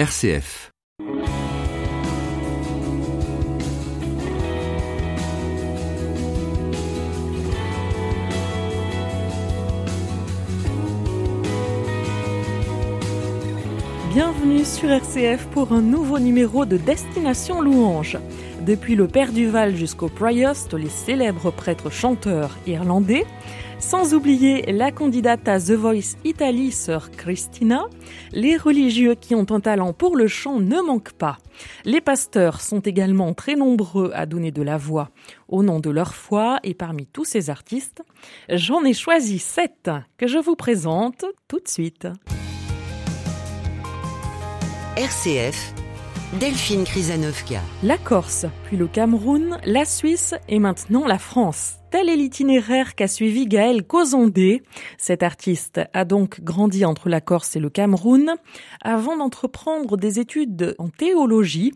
RCF. Bienvenue sur RCF pour un nouveau numéro de Destination Louange. Depuis le Père Duval jusqu'au Priost, les célèbres prêtres chanteurs irlandais, sans oublier la candidate à The Voice Italy, sœur Christina, les religieux qui ont un talent pour le chant ne manquent pas. Les pasteurs sont également très nombreux à donner de la voix au nom de leur foi et parmi tous ces artistes, j'en ai choisi sept que je vous présente tout de suite. RCF Delphine Krizanovka. La Corse, puis le Cameroun, la Suisse et maintenant la France. Tel est l'itinéraire qu'a suivi Gaël Cozondé. Cet artiste a donc grandi entre la Corse et le Cameroun avant d'entreprendre des études en théologie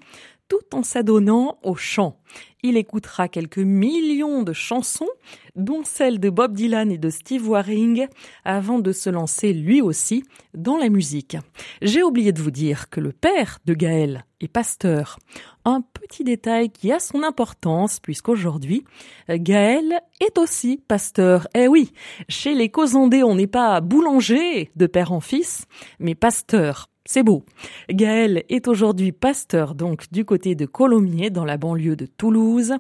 tout en s'adonnant au chant. Il écoutera quelques millions de chansons, dont celles de Bob Dylan et de Steve Waring, avant de se lancer lui aussi dans la musique. J'ai oublié de vous dire que le père de Gaël est pasteur. Un petit détail qui a son importance puisqu'aujourd'hui, Gaël est aussi pasteur. Eh oui, chez les Cosandés, on n'est pas boulanger de père en fils, mais pasteur. C'est beau. Gaël est aujourd'hui pasteur donc du côté de Colomiers dans la banlieue de Toulouse.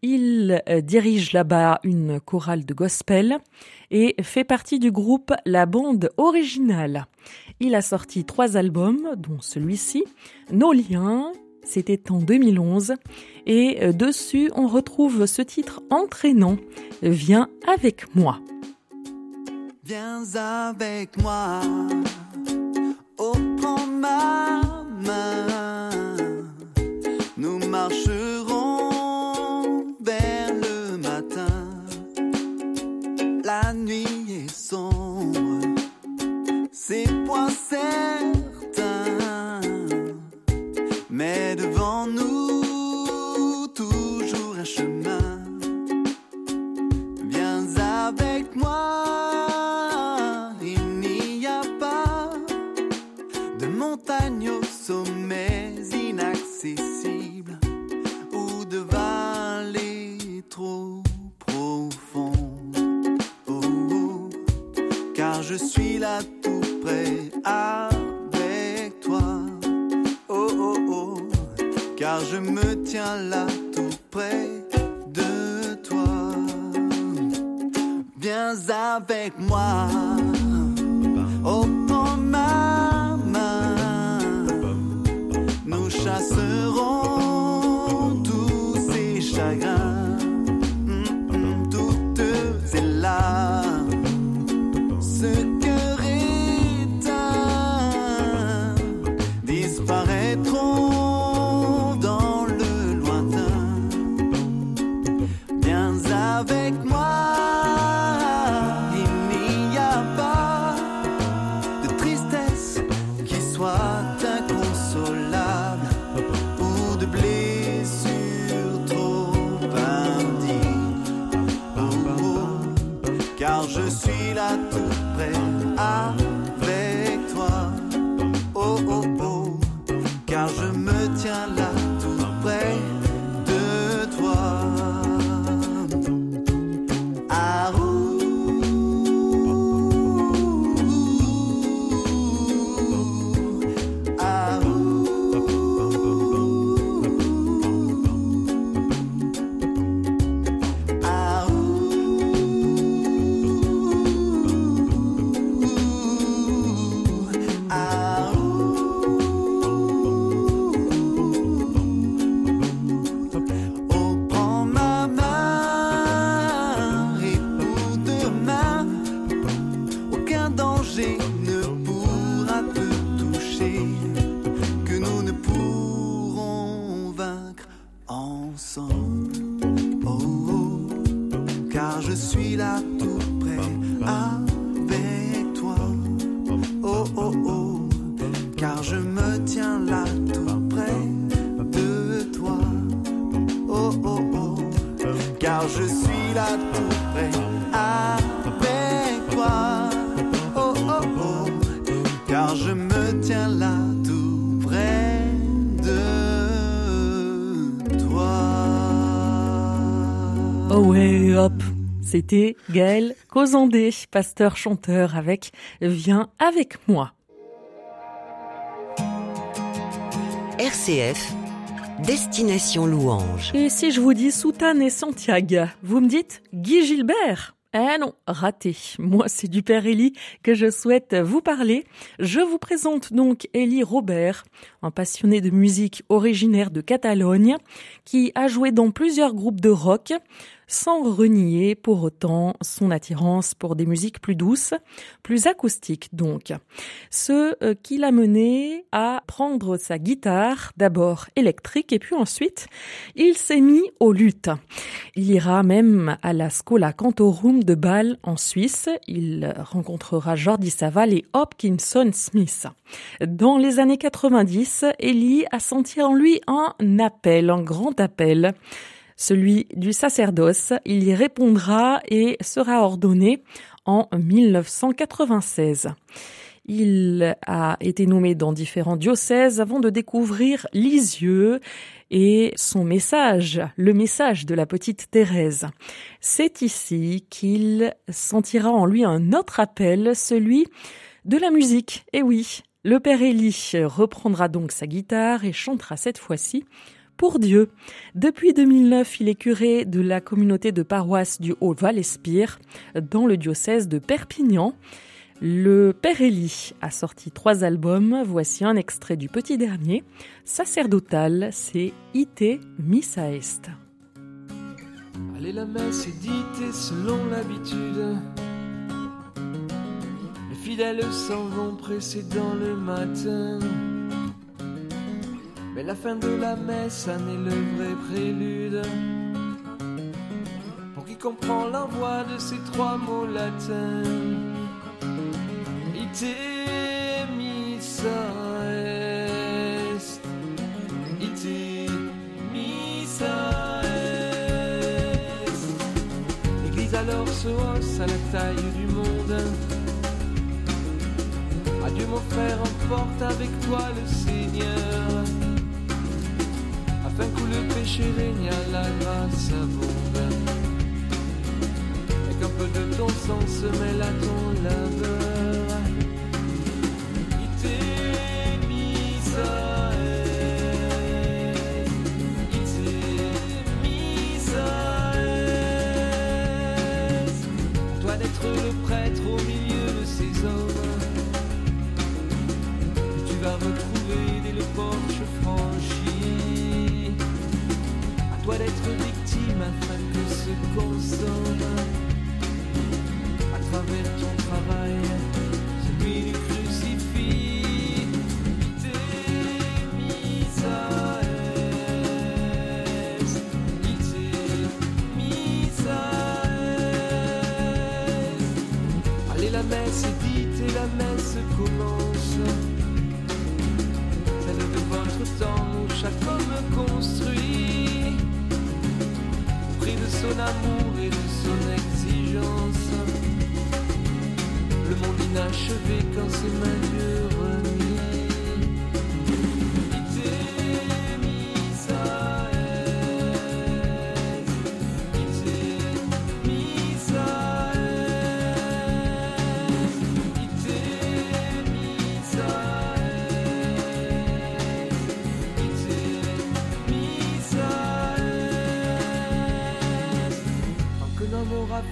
Il euh, dirige là-bas une chorale de gospel et fait partie du groupe La Bande Originale. Il a sorti trois albums dont celui-ci, Nos liens, c'était en 2011 et euh, dessus on retrouve ce titre entraînant Viens avec moi. Viens avec moi ma main, nous marcherons vers le matin. La nuit est sombre, c'est suis là tout près avec toi. Oh, oh, oh, car je me tiens là tout près de toi. Viens avec moi. Car je suis là tout près avec toi. Oh oh suis là C'était Gaël Cozandé, pasteur-chanteur avec Viens avec moi. RCF, Destination Louange. Et si je vous dis Soutane et Santiago, vous me dites Guy Gilbert eh non, raté. Moi, c'est du père Élie que je souhaite vous parler. Je vous présente donc Élie Robert, un passionné de musique originaire de Catalogne, qui a joué dans plusieurs groupes de rock, sans renier pour autant son attirance pour des musiques plus douces, plus acoustiques donc. Ce euh, qui l'a mené à prendre sa guitare, d'abord électrique et puis ensuite il s'est mis aux luttes. Il ira même à la Scola Cantorum de Bâle en Suisse. Il rencontrera Jordi Saval et Hopkinson Smith. Dans les années 90, Ellie a senti en lui un appel, un grand appel celui du sacerdoce. Il y répondra et sera ordonné en 1996. Il a été nommé dans différents diocèses avant de découvrir Lisieux et son message, le message de la petite Thérèse. C'est ici qu'il sentira en lui un autre appel, celui de la musique. Et oui, le Père Élie reprendra donc sa guitare et chantera cette fois-ci pour Dieu. Depuis 2009, il est curé de la communauté de paroisse du Haut-Val-Espire dans le diocèse de Perpignan. Le Père Élie a sorti trois albums. Voici un extrait du petit dernier. Sacerdotal, c'est Ite Missa Est. Allez, la messe est dite selon l'habitude. Les fidèles s'en vont pressés dans le matin. Mais la fin de la messe en est le vrai prélude. Pour qui comprend l'envoi de ces trois mots latins? Ite missa est. L'église alors se hausse à la taille du monde. Adieu mon frère, emporte avec toi le Seigneur afin que le péché règne à la grâce abonde. Et qu'un peu de ton sang se mêle à ton laveur. D'être victime afin que se consomme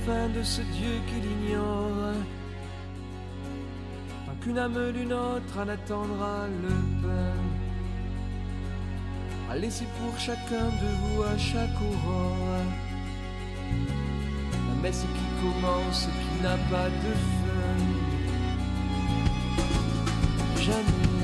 faim de ce Dieu qu'il ignore, tant qu'une âme d'une autre en attendra le pain. Allez, c'est pour chacun de vous à chaque aurore. La messe qui commence, qui n'a pas de fin. Jamais.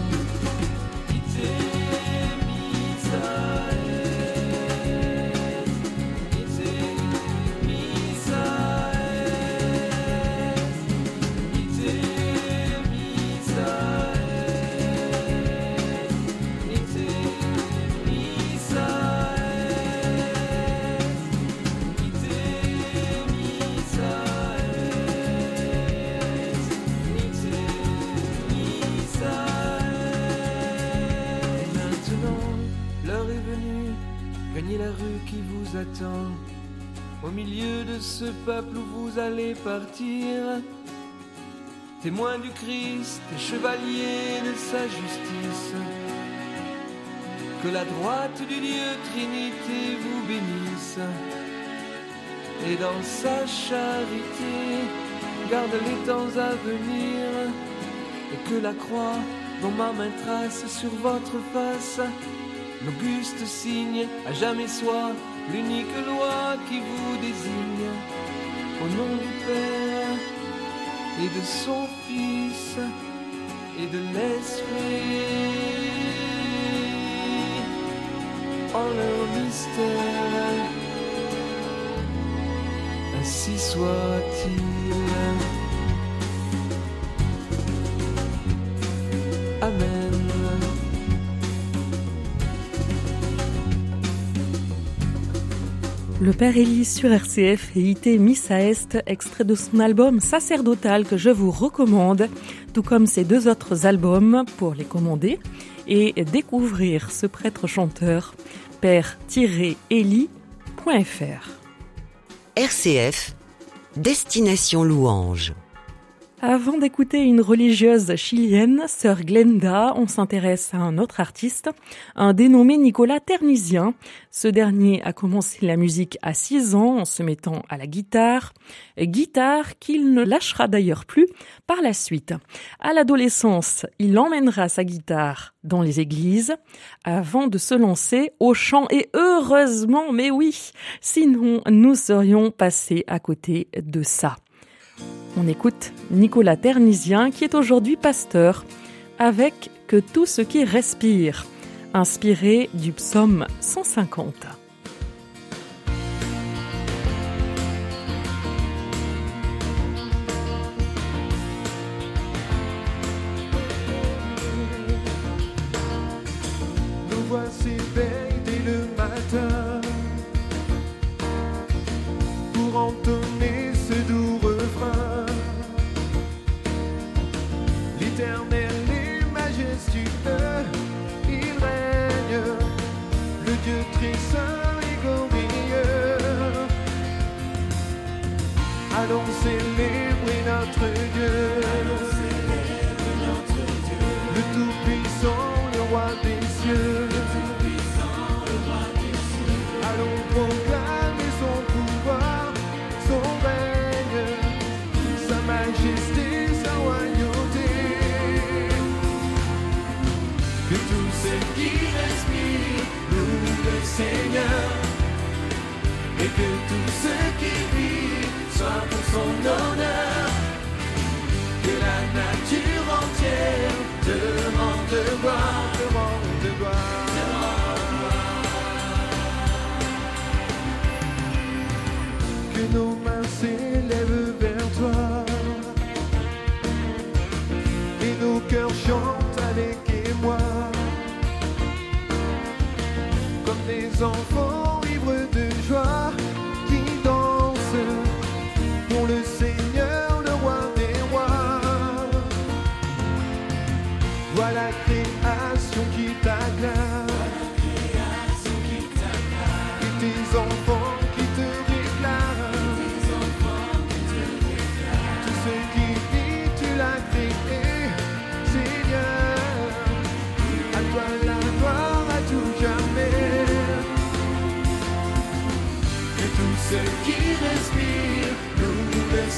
Attend. au milieu de ce peuple où vous allez partir, témoin du Christ et chevalier de sa justice. Que la droite du Dieu Trinité vous bénisse et dans sa charité garde les temps à venir et que la croix dont ma main trace sur votre face l'auguste signe à jamais soit l'unique loi qui vous désigne au nom du Père et de son Fils et de l'Esprit en leur mystère. Ainsi soit-il. Amen. Le Père Élie sur RCF et IT Missa Est, extrait de son album Sacerdotal que je vous recommande, tout comme ses deux autres albums pour les commander et découvrir ce prêtre chanteur, père-élie.fr. RCF, Destination Louange. Avant d'écouter une religieuse chilienne, sœur Glenda, on s'intéresse à un autre artiste, un dénommé Nicolas Ternisien. Ce dernier a commencé la musique à 6 ans en se mettant à la guitare, guitare qu'il ne lâchera d'ailleurs plus par la suite. À l'adolescence, il emmènera sa guitare dans les églises avant de se lancer au chant et heureusement, mais oui, sinon nous serions passés à côté de ça. On écoute Nicolas Ternisien qui est aujourd'hui pasteur avec Que tout ce qui respire, inspiré du psaume 150. Seigneur. Et que tout ce qui vit soit pour son honneur. Que la nature entière te rende gloire, enfants ivres de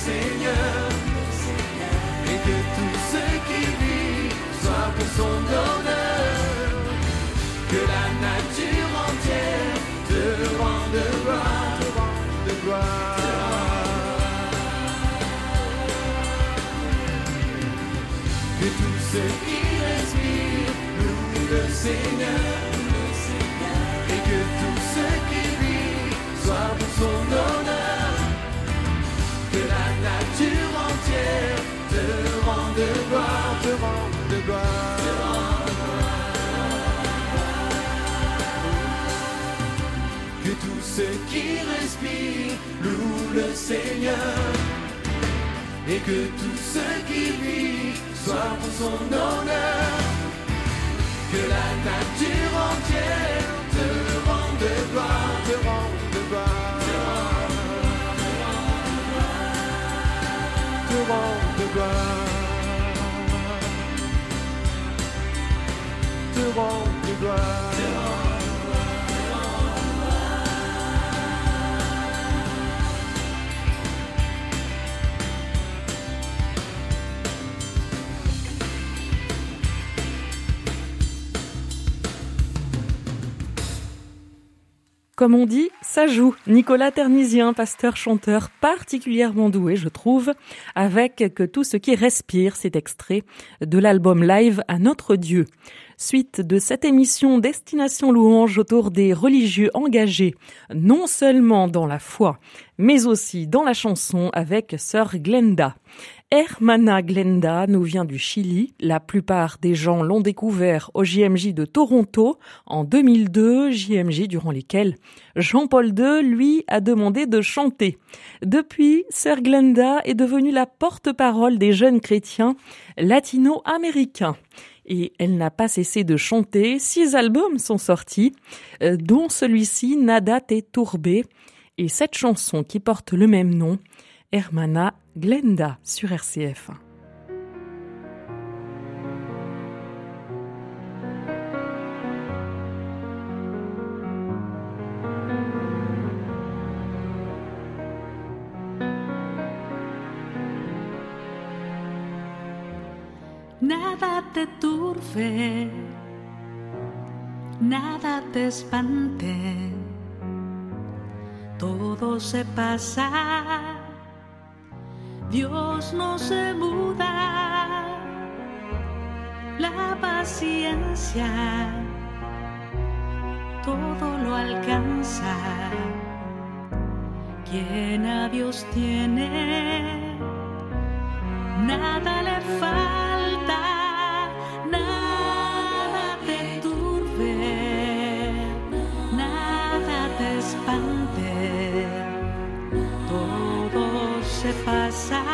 Seigneur. Et que tout ce qui vit soit pour son honneur. Que la nature entière te rende gloire, gloire. Que tout ce qui respire loue le Seigneur. Et que tout ceux qui respirent louent le Seigneur. Et que tout ce qui vit soit pour son honneur. Que la nature entière te rende gloire, te rende gloire, te rende gloire, te rende gloire. Comme on dit, ça joue. Nicolas Ternisien, pasteur-chanteur particulièrement doué, je trouve, avec que tout ce qui respire, cet extrait de l'album live à notre Dieu. Suite de cette émission Destination Louange autour des religieux engagés, non seulement dans la foi, mais aussi dans la chanson avec Sœur Glenda. Hermana Glenda nous vient du Chili. La plupart des gens l'ont découvert au JMJ de Toronto en 2002, JMJ durant lesquels Jean-Paul II, lui, a demandé de chanter. Depuis, Sœur Glenda est devenue la porte-parole des jeunes chrétiens latino-américains et elle n'a pas cessé de chanter. Six albums sont sortis, euh, dont celui-ci Nada te tourbé et cette chanson qui porte le même nom, Hermana Glenda sur RCF. Nada te turbe, nada te espante, todo se pasa Dios no se muda, la paciencia todo lo alcanza. Quien a Dios tiene, nada le falta, nada te turbe, nada te espante, todo se pasa.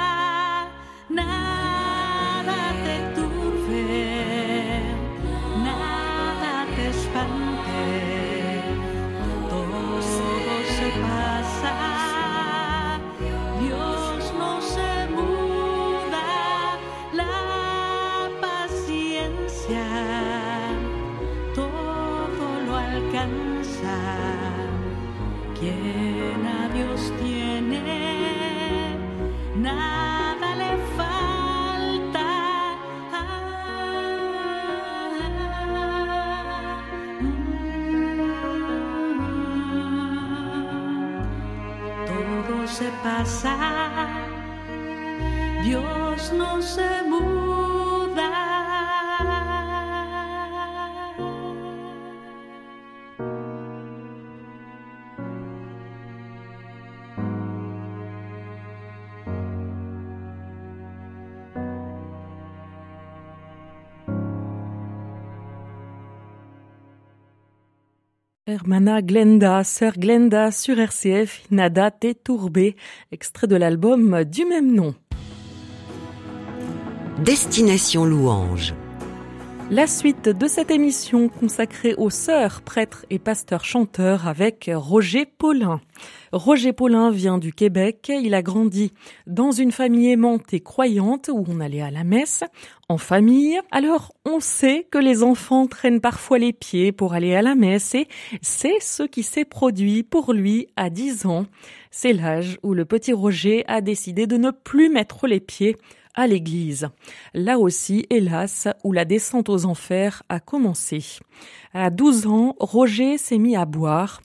Hermana Glenda, sœur Glenda sur RCF, Nada te tourbé, extrait de l'album du même nom. Destination Louange. La suite de cette émission consacrée aux sœurs, prêtres et pasteurs chanteurs avec Roger Paulin. Roger Paulin vient du Québec. Il a grandi dans une famille aimante et croyante où on allait à la messe en famille. Alors, on sait que les enfants traînent parfois les pieds pour aller à la messe et c'est ce qui s'est produit pour lui à 10 ans. C'est l'âge où le petit Roger a décidé de ne plus mettre les pieds à l'église. Là aussi, hélas, où la descente aux enfers a commencé. À 12 ans, Roger s'est mis à boire,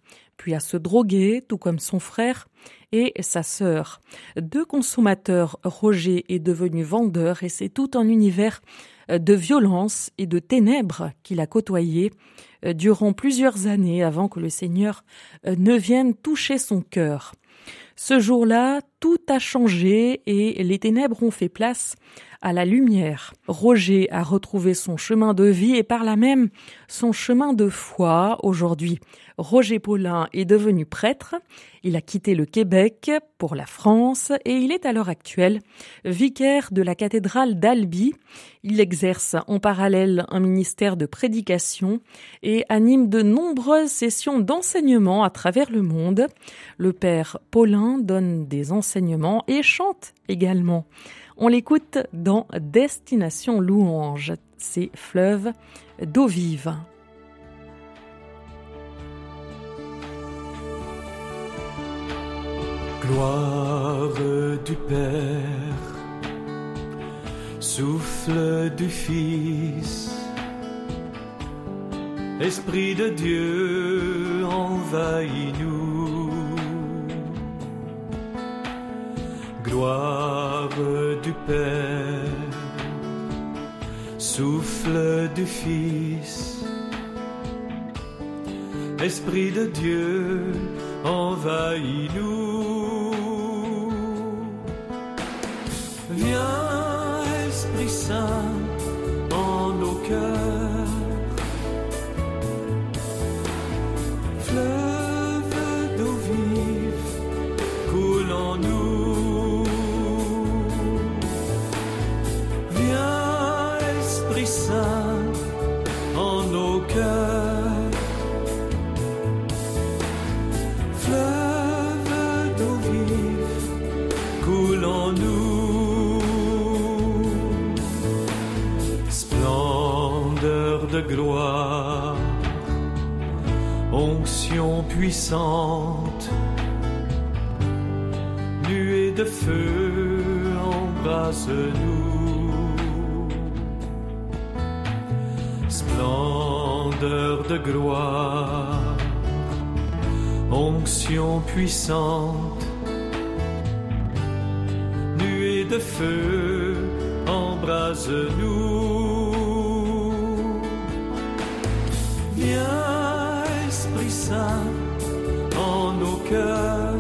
puis à se droguer, tout comme son frère. et sa sœur. Deux consommateurs, Roger est devenu vendeur et c'est tout un univers de violence et de ténèbres qu'il a côtoyé euh, durant plusieurs années avant que le Seigneur euh, ne vienne toucher son cœur. Ce jour-là, tout a changé et les ténèbres ont fait place à la lumière. Roger a retrouvé son chemin de vie et par là même son chemin de foi aujourd'hui. Roger Paulin est devenu prêtre, il a quitté le Québec pour la France et il est à l'heure actuelle vicaire de la cathédrale d'Albi. Il exerce en parallèle un ministère de prédication et anime de nombreuses sessions d'enseignement à travers le monde. Le père Paulin donne des enseignements et chante également. On l'écoute dans Destination Louange, c'est fleuve d'eau vive. Gloire du Père, souffle du Fils, Esprit de Dieu, envahis-nous. Gloire du Père, souffle du Fils, Esprit de Dieu, envahis-nous. Viens, Esprit Saint, en nos cœurs. Puissante, nuée de feu, embrase-nous. Viens, Esprit Saint, en nos cœurs.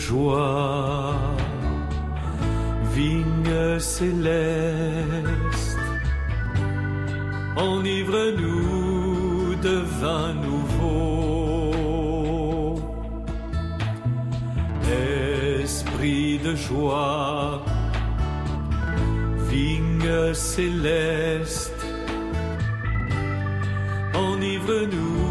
Joie, vigne céleste, enivre-nous de vin nouveau. Esprit de joie, vigne céleste, enivre-nous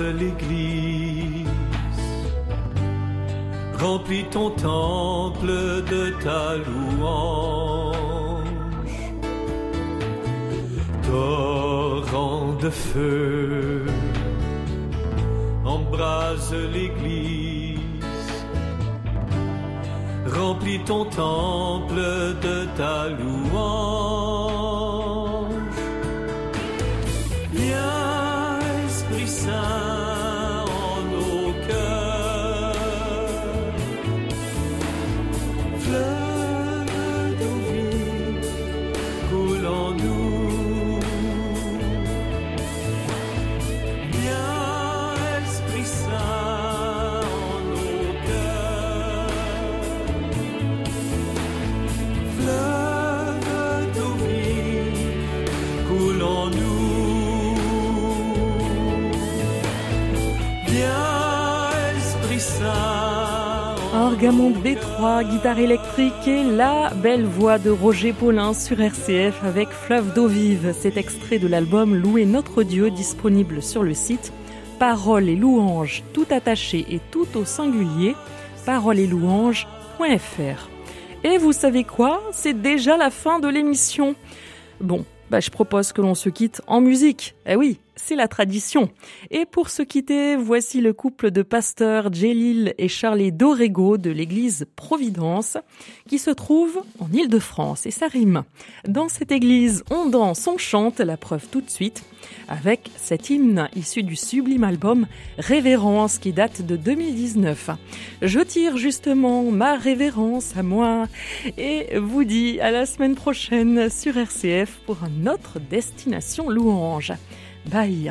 l'église. Remplis ton temple de ta louange. Torrent de feu, embrase l'église. Remplis ton temple de ta louange. Orgue B3, guitare électrique et la belle voix de Roger Paulin sur RCF avec Fleuve d'eau vive. Cet extrait de l'album Louer notre Dieu disponible sur le site Paroles et louanges tout attaché et tout au singulier paroles et louanges.fr. Et vous savez quoi? C'est déjà la fin de l'émission. Bon, bah, je propose que l'on se quitte en musique. Eh oui, c'est la tradition. Et pour se quitter, voici le couple de pasteurs Jélil et Charlie Dorego de l'église Providence qui se trouve en Île-de-France et ça rime. Dans cette église, on danse, on chante, la preuve tout de suite avec cet hymne issu du sublime album Révérence qui date de 2019. Je tire justement ma révérence à moi et vous dis à la semaine prochaine sur RCF pour un autre destination louange. Bye